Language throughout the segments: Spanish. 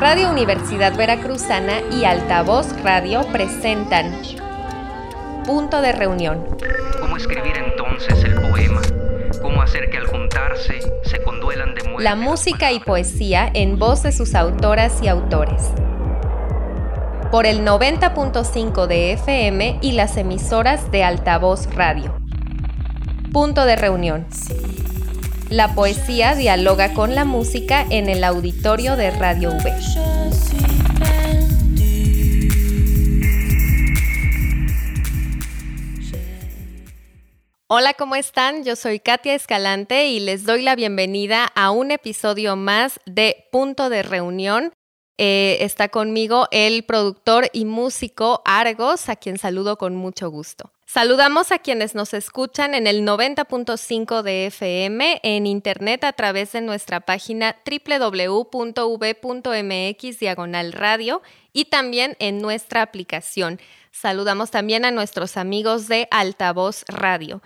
Radio Universidad Veracruzana y Altavoz Radio presentan Punto de Reunión. ¿Cómo escribir entonces el poema? ¿Cómo hacer que al juntarse se conduelan de muerte? La música y poesía en voz de sus autoras y autores. Por el 90.5 de FM y las emisoras de Altavoz Radio. Punto de Reunión. La poesía dialoga con la música en el auditorio de Radio V. Hola, ¿cómo están? Yo soy Katia Escalante y les doy la bienvenida a un episodio más de Punto de Reunión. Eh, está conmigo el productor y músico Argos, a quien saludo con mucho gusto. Saludamos a quienes nos escuchan en el 90.5 de FM, en internet a través de nuestra página www.v.mx diagonal radio y también en nuestra aplicación. Saludamos también a nuestros amigos de Altavoz Radio.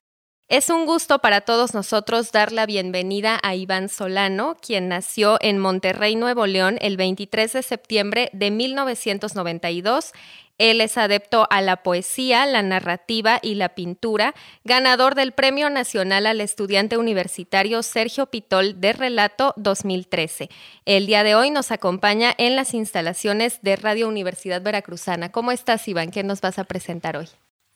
Es un gusto para todos nosotros dar la bienvenida a Iván Solano, quien nació en Monterrey, Nuevo León, el 23 de septiembre de 1992. Él es adepto a la poesía, la narrativa y la pintura, ganador del Premio Nacional al Estudiante Universitario Sergio Pitol de Relato 2013. El día de hoy nos acompaña en las instalaciones de Radio Universidad Veracruzana. ¿Cómo estás, Iván? ¿Qué nos vas a presentar hoy?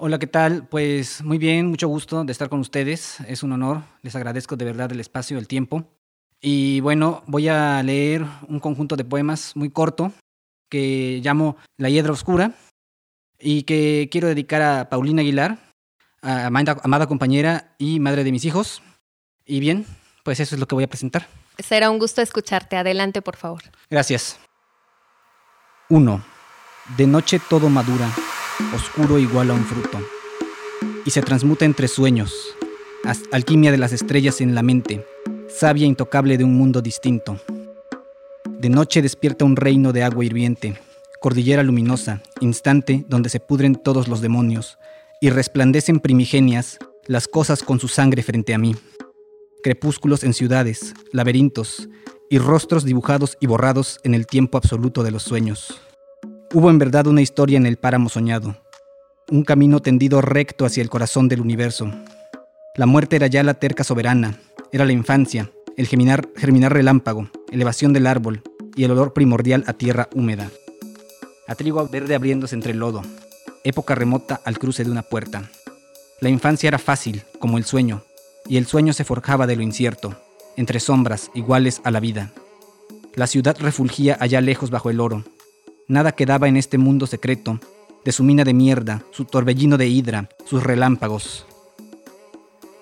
Hola, ¿qué tal? Pues muy bien, mucho gusto de estar con ustedes. Es un honor. Les agradezco de verdad el espacio el tiempo. Y bueno, voy a leer un conjunto de poemas muy corto que llamo La Hiedra Oscura y que quiero dedicar a Paulina Aguilar, a amada compañera y madre de mis hijos. Y bien, pues eso es lo que voy a presentar. Será un gusto escucharte. Adelante, por favor. Gracias. 1. De noche todo madura oscuro igual a un fruto, y se transmuta entre sueños, alquimia de las estrellas en la mente, sabia intocable de un mundo distinto. De noche despierta un reino de agua hirviente, cordillera luminosa, instante donde se pudren todos los demonios, y resplandecen primigenias las cosas con su sangre frente a mí. Crepúsculos en ciudades, laberintos, y rostros dibujados y borrados en el tiempo absoluto de los sueños. Hubo en verdad una historia en el páramo soñado, un camino tendido recto hacia el corazón del universo. La muerte era ya la terca soberana, era la infancia, el germinar, germinar relámpago, elevación del árbol y el olor primordial a tierra húmeda. A trigo verde abriéndose entre el lodo, época remota al cruce de una puerta. La infancia era fácil, como el sueño, y el sueño se forjaba de lo incierto, entre sombras iguales a la vida. La ciudad refulgía allá lejos bajo el oro, Nada quedaba en este mundo secreto, de su mina de mierda, su torbellino de hidra, sus relámpagos.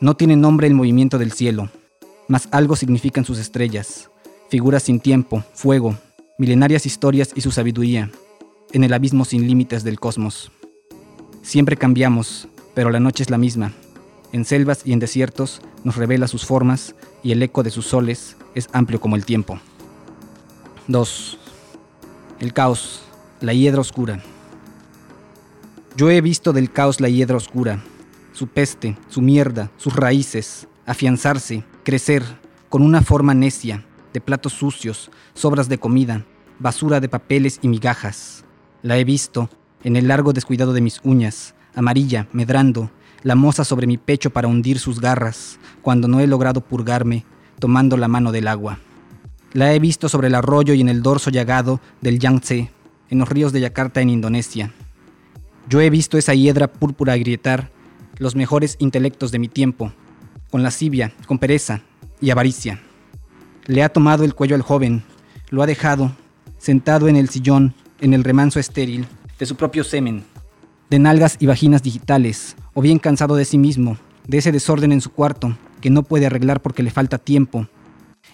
No tiene nombre el movimiento del cielo, mas algo significan sus estrellas, figuras sin tiempo, fuego, milenarias historias y su sabiduría, en el abismo sin límites del cosmos. Siempre cambiamos, pero la noche es la misma. En selvas y en desiertos nos revela sus formas y el eco de sus soles es amplio como el tiempo. 2 el caos, la hiedra oscura. Yo he visto del caos la hiedra oscura, su peste, su mierda, sus raíces, afianzarse, crecer, con una forma necia, de platos sucios, sobras de comida, basura de papeles y migajas. La he visto, en el largo descuidado de mis uñas, amarilla, medrando, la moza sobre mi pecho para hundir sus garras, cuando no he logrado purgarme, tomando la mano del agua. La he visto sobre el arroyo y en el dorso llagado del Yangtze, en los ríos de Yakarta en Indonesia. Yo he visto esa hiedra púrpura agrietar los mejores intelectos de mi tiempo, con lascivia, con pereza y avaricia. Le ha tomado el cuello al joven, lo ha dejado, sentado en el sillón, en el remanso estéril de su propio semen, de nalgas y vaginas digitales, o bien cansado de sí mismo, de ese desorden en su cuarto, que no puede arreglar porque le falta tiempo,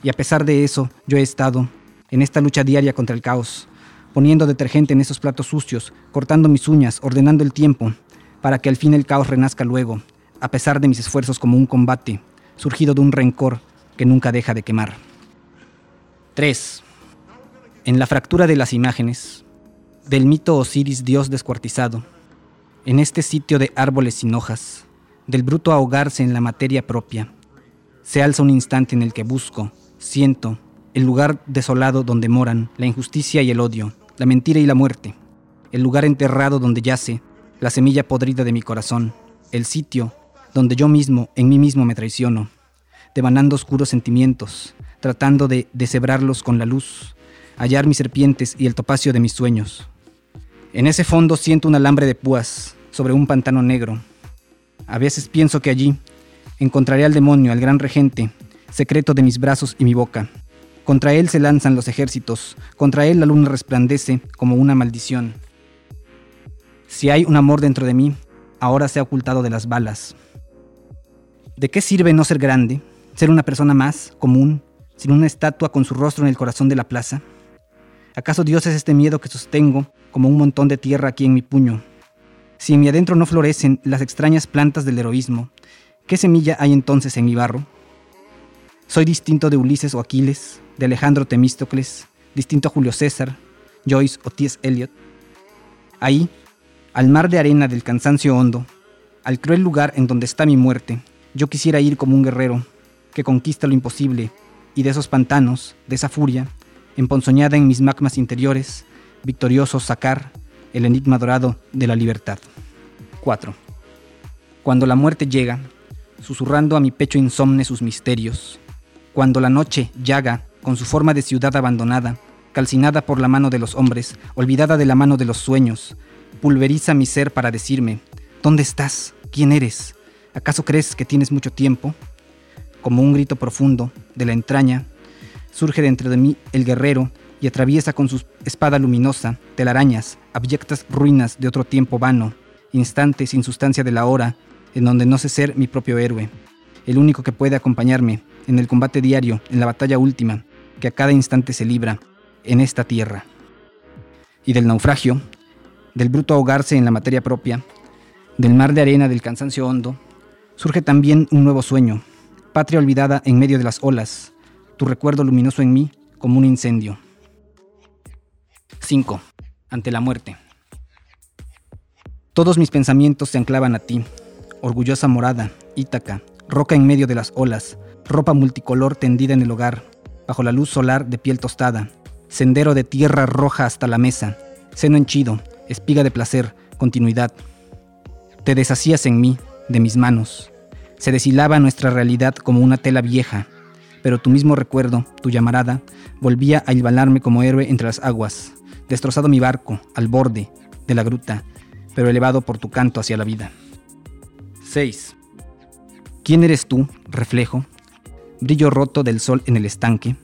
y a pesar de eso, yo he estado en esta lucha diaria contra el caos, poniendo detergente en esos platos sucios, cortando mis uñas, ordenando el tiempo, para que al fin el caos renazca luego, a pesar de mis esfuerzos como un combate, surgido de un rencor que nunca deja de quemar. 3. En la fractura de las imágenes, del mito Osiris Dios descuartizado, en este sitio de árboles sin hojas, del bruto ahogarse en la materia propia, se alza un instante en el que busco, siento el lugar desolado donde moran la injusticia y el odio, la mentira y la muerte, el lugar enterrado donde yace la semilla podrida de mi corazón, el sitio donde yo mismo, en mí mismo me traiciono, devanando oscuros sentimientos, tratando de deshebrarlos con la luz, hallar mis serpientes y el topacio de mis sueños. En ese fondo siento un alambre de púas sobre un pantano negro. A veces pienso que allí encontraré al demonio, al gran regente, secreto de mis brazos y mi boca. Contra él se lanzan los ejércitos, contra él la luna resplandece como una maldición. Si hay un amor dentro de mí, ahora se ha ocultado de las balas. ¿De qué sirve no ser grande? ¿Ser una persona más, común, sin una estatua con su rostro en el corazón de la plaza? ¿Acaso Dios es este miedo que sostengo como un montón de tierra aquí en mi puño? Si en mi adentro no florecen las extrañas plantas del heroísmo, ¿qué semilla hay entonces en mi barro? Soy distinto de Ulises o Aquiles, de Alejandro Temístocles, distinto a Julio César, Joyce o T.S. Eliot. Ahí, al mar de arena del cansancio hondo, al cruel lugar en donde está mi muerte, yo quisiera ir como un guerrero que conquista lo imposible y de esos pantanos, de esa furia, emponzoñada en mis magmas interiores, victorioso sacar el enigma dorado de la libertad. 4. Cuando la muerte llega, susurrando a mi pecho insomne sus misterios, cuando la noche llaga con su forma de ciudad abandonada, calcinada por la mano de los hombres, olvidada de la mano de los sueños, pulveriza mi ser para decirme, ¿dónde estás? ¿Quién eres? ¿Acaso crees que tienes mucho tiempo? Como un grito profundo de la entraña, surge dentro de mí el guerrero y atraviesa con su espada luminosa telarañas, abyectas ruinas de otro tiempo vano, instante sin sustancia de la hora, en donde no sé ser mi propio héroe, el único que puede acompañarme en el combate diario, en la batalla última, que a cada instante se libra en esta tierra. Y del naufragio, del bruto ahogarse en la materia propia, del mar de arena del cansancio hondo, surge también un nuevo sueño, patria olvidada en medio de las olas, tu recuerdo luminoso en mí como un incendio. 5. Ante la muerte. Todos mis pensamientos se anclaban a ti, orgullosa morada, Ítaca, roca en medio de las olas, ropa multicolor tendida en el hogar, bajo la luz solar de piel tostada, sendero de tierra roja hasta la mesa, seno henchido, espiga de placer, continuidad. Te deshacías en mí, de mis manos, se deshilaba nuestra realidad como una tela vieja, pero tu mismo recuerdo, tu llamarada, volvía a hilvanarme como héroe entre las aguas, destrozado mi barco, al borde de la gruta, pero elevado por tu canto hacia la vida. 6. ¿Quién eres tú, reflejo? Brillo roto del sol en el estanque.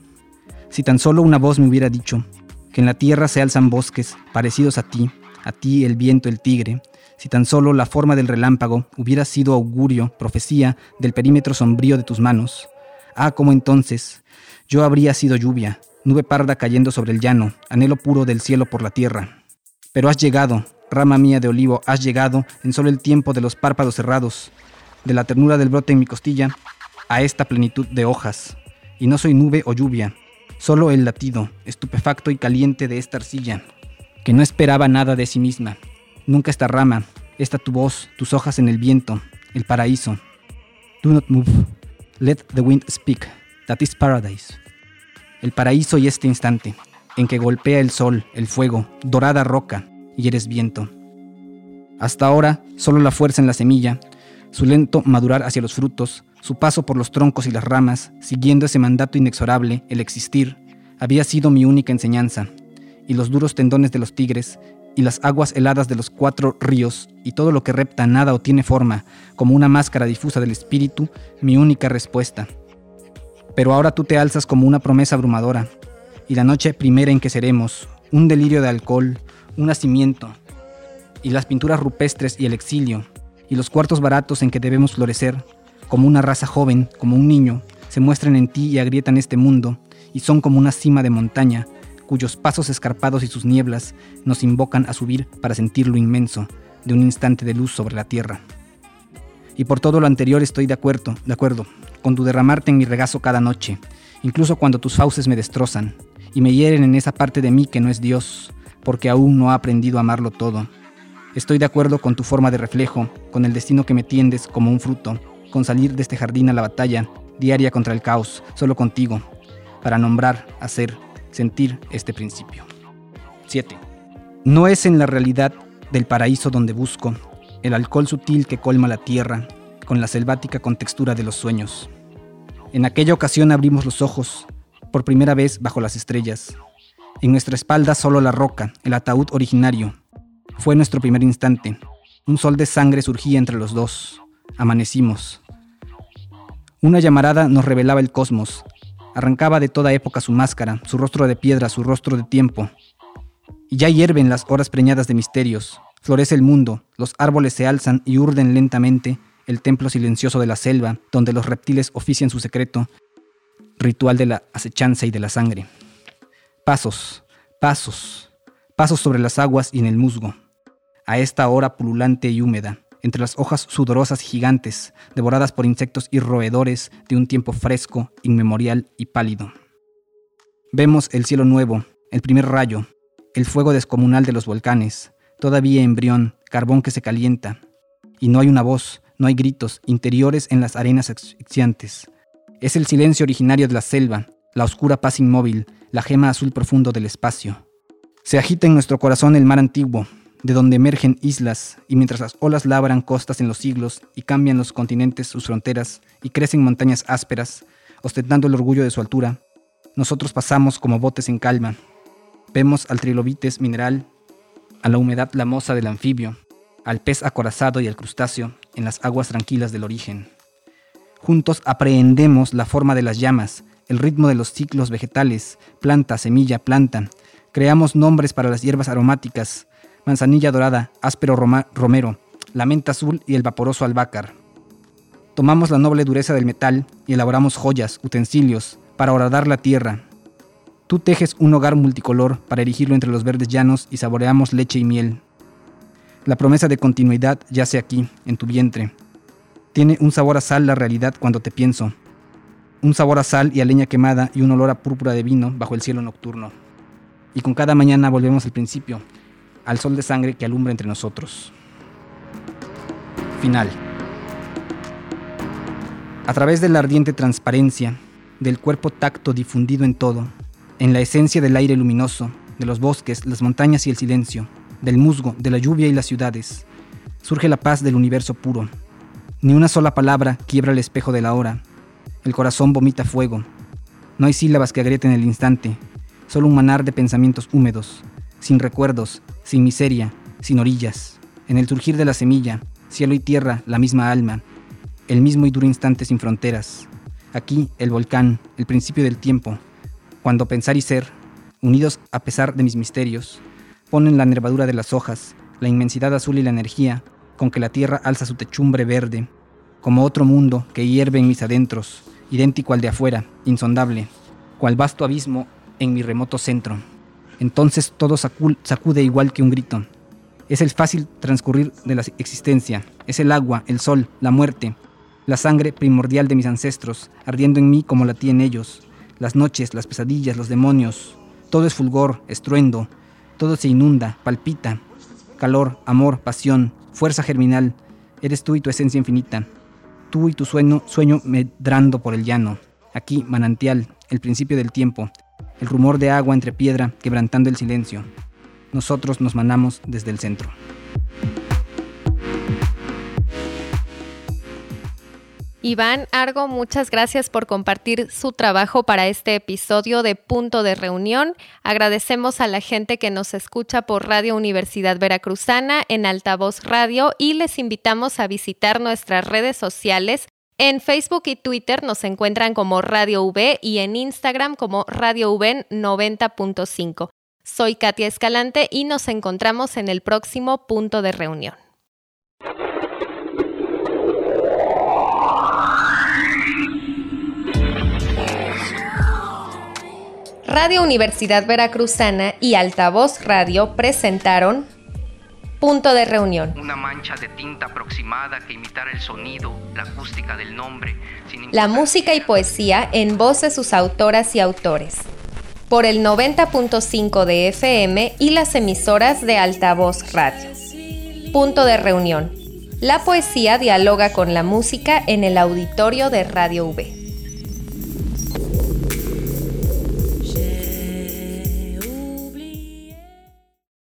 Si tan solo una voz me hubiera dicho que en la tierra se alzan bosques parecidos a ti, a ti el viento, el tigre, si tan solo la forma del relámpago hubiera sido augurio, profecía del perímetro sombrío de tus manos. Ah, como entonces yo habría sido lluvia, nube parda cayendo sobre el llano, anhelo puro del cielo por la tierra. Pero has llegado, rama mía de olivo, has llegado en solo el tiempo de los párpados cerrados, de la ternura del brote en mi costilla, a esta plenitud de hojas. Y no soy nube o lluvia, solo el latido, estupefacto y caliente de esta arcilla, que no esperaba nada de sí misma, Nunca esta rama, esta tu voz, tus hojas en el viento, el paraíso. Do not move. Let the wind speak. That is paradise. El paraíso y este instante, en que golpea el sol, el fuego, dorada roca, y eres viento. Hasta ahora, solo la fuerza en la semilla, su lento madurar hacia los frutos, su paso por los troncos y las ramas, siguiendo ese mandato inexorable, el existir, había sido mi única enseñanza, y los duros tendones de los tigres, y las aguas heladas de los cuatro ríos y todo lo que repta nada o tiene forma, como una máscara difusa del espíritu, mi única respuesta. Pero ahora tú te alzas como una promesa abrumadora, y la noche primera en que seremos, un delirio de alcohol, un nacimiento, y las pinturas rupestres y el exilio, y los cuartos baratos en que debemos florecer, como una raza joven, como un niño, se muestran en ti y agrietan este mundo, y son como una cima de montaña, cuyos pasos escarpados y sus nieblas nos invocan a subir para sentir lo inmenso de un instante de luz sobre la tierra. Y por todo lo anterior estoy de acuerdo, de acuerdo, con tu derramarte en mi regazo cada noche, incluso cuando tus fauces me destrozan y me hieren en esa parte de mí que no es Dios, porque aún no ha aprendido a amarlo todo. Estoy de acuerdo con tu forma de reflejo, con el destino que me tiendes como un fruto, con salir de este jardín a la batalla, diaria contra el caos, solo contigo, para nombrar, hacer, sentir este principio. 7. No es en la realidad del paraíso donde busco el alcohol sutil que colma la tierra con la selvática contextura de los sueños. En aquella ocasión abrimos los ojos, por primera vez bajo las estrellas. En nuestra espalda solo la roca, el ataúd originario. Fue nuestro primer instante. Un sol de sangre surgía entre los dos. Amanecimos. Una llamarada nos revelaba el cosmos. Arrancaba de toda época su máscara, su rostro de piedra, su rostro de tiempo. Y ya hierven las horas preñadas de misterios. Florece el mundo, los árboles se alzan y urden lentamente el templo silencioso de la selva, donde los reptiles ofician su secreto, ritual de la acechanza y de la sangre. Pasos, pasos, pasos sobre las aguas y en el musgo. A esta hora pululante y húmeda, entre las hojas sudorosas y gigantes, devoradas por insectos y roedores de un tiempo fresco, inmemorial y pálido. Vemos el cielo nuevo, el primer rayo, el fuego descomunal de los volcanes, todavía embrión, carbón que se calienta, y no hay una voz, no hay gritos interiores en las arenas asfixiantes. Es el silencio originario de la selva, la oscura paz inmóvil, la gema azul profundo del espacio. Se agita en nuestro corazón el mar antiguo, de donde emergen islas, y mientras las olas labran costas en los siglos y cambian los continentes sus fronteras y crecen montañas ásperas, ostentando el orgullo de su altura, nosotros pasamos como botes en calma. Vemos al trilobites mineral, a la humedad lamosa del anfibio, al pez acorazado y al crustáceo en las aguas tranquilas del origen. Juntos aprehendemos la forma de las llamas, el ritmo de los ciclos vegetales, planta, semilla, planta. Creamos nombres para las hierbas aromáticas, manzanilla dorada, áspero romero, la menta azul y el vaporoso albácar. Tomamos la noble dureza del metal y elaboramos joyas, utensilios, para horadar la tierra. Tú tejes un hogar multicolor para erigirlo entre los verdes llanos y saboreamos leche y miel. La promesa de continuidad yace aquí, en tu vientre. Tiene un sabor a sal la realidad cuando te pienso. Un sabor a sal y a leña quemada y un olor a púrpura de vino bajo el cielo nocturno. Y con cada mañana volvemos al principio, al sol de sangre que alumbra entre nosotros. Final. A través de la ardiente transparencia, del cuerpo tacto difundido en todo, en la esencia del aire luminoso, de los bosques, las montañas y el silencio, del musgo, de la lluvia y las ciudades, surge la paz del universo puro. Ni una sola palabra quiebra el espejo de la hora. El corazón vomita fuego. No hay sílabas que agrieten el instante, solo un manar de pensamientos húmedos, sin recuerdos, sin miseria, sin orillas. En el surgir de la semilla, cielo y tierra, la misma alma, el mismo y duro instante sin fronteras. Aquí el volcán, el principio del tiempo, cuando pensar y ser, unidos a pesar de mis misterios, ponen la nervadura de las hojas, la inmensidad azul y la energía con que la tierra alza su techumbre verde, como otro mundo que hierve en mis adentros, idéntico al de afuera, insondable, cual vasto abismo en mi remoto centro. Entonces todo sacude igual que un grito. Es el fácil transcurrir de la existencia, es el agua, el sol, la muerte, la sangre primordial de mis ancestros, ardiendo en mí como latía en ellos, las noches, las pesadillas, los demonios. Todo es fulgor, estruendo, todo se inunda, palpita. Calor, amor, pasión, fuerza germinal, eres tú y tu esencia infinita. Tú y tu sueño, sueño medrando por el llano. Aquí, manantial, el principio del tiempo, el rumor de agua entre piedra quebrantando el silencio. Nosotros nos manamos desde el centro. Iván Argo, muchas gracias por compartir su trabajo para este episodio de Punto de Reunión. Agradecemos a la gente que nos escucha por Radio Universidad Veracruzana en Altavoz Radio y les invitamos a visitar nuestras redes sociales en Facebook y Twitter nos encuentran como Radio V y en Instagram como Radio V 90.5. Soy Katia Escalante y nos encontramos en el próximo punto de reunión. Radio Universidad Veracruzana y Altavoz Radio presentaron Punto de reunión. Una mancha de tinta aproximada que imitara el sonido, la acústica del nombre. la música y poesía en voz de sus autoras y autores. Por el 90.5 de FM y las emisoras de Altavoz Radio. Punto de reunión. La poesía dialoga con la música en el auditorio de Radio V.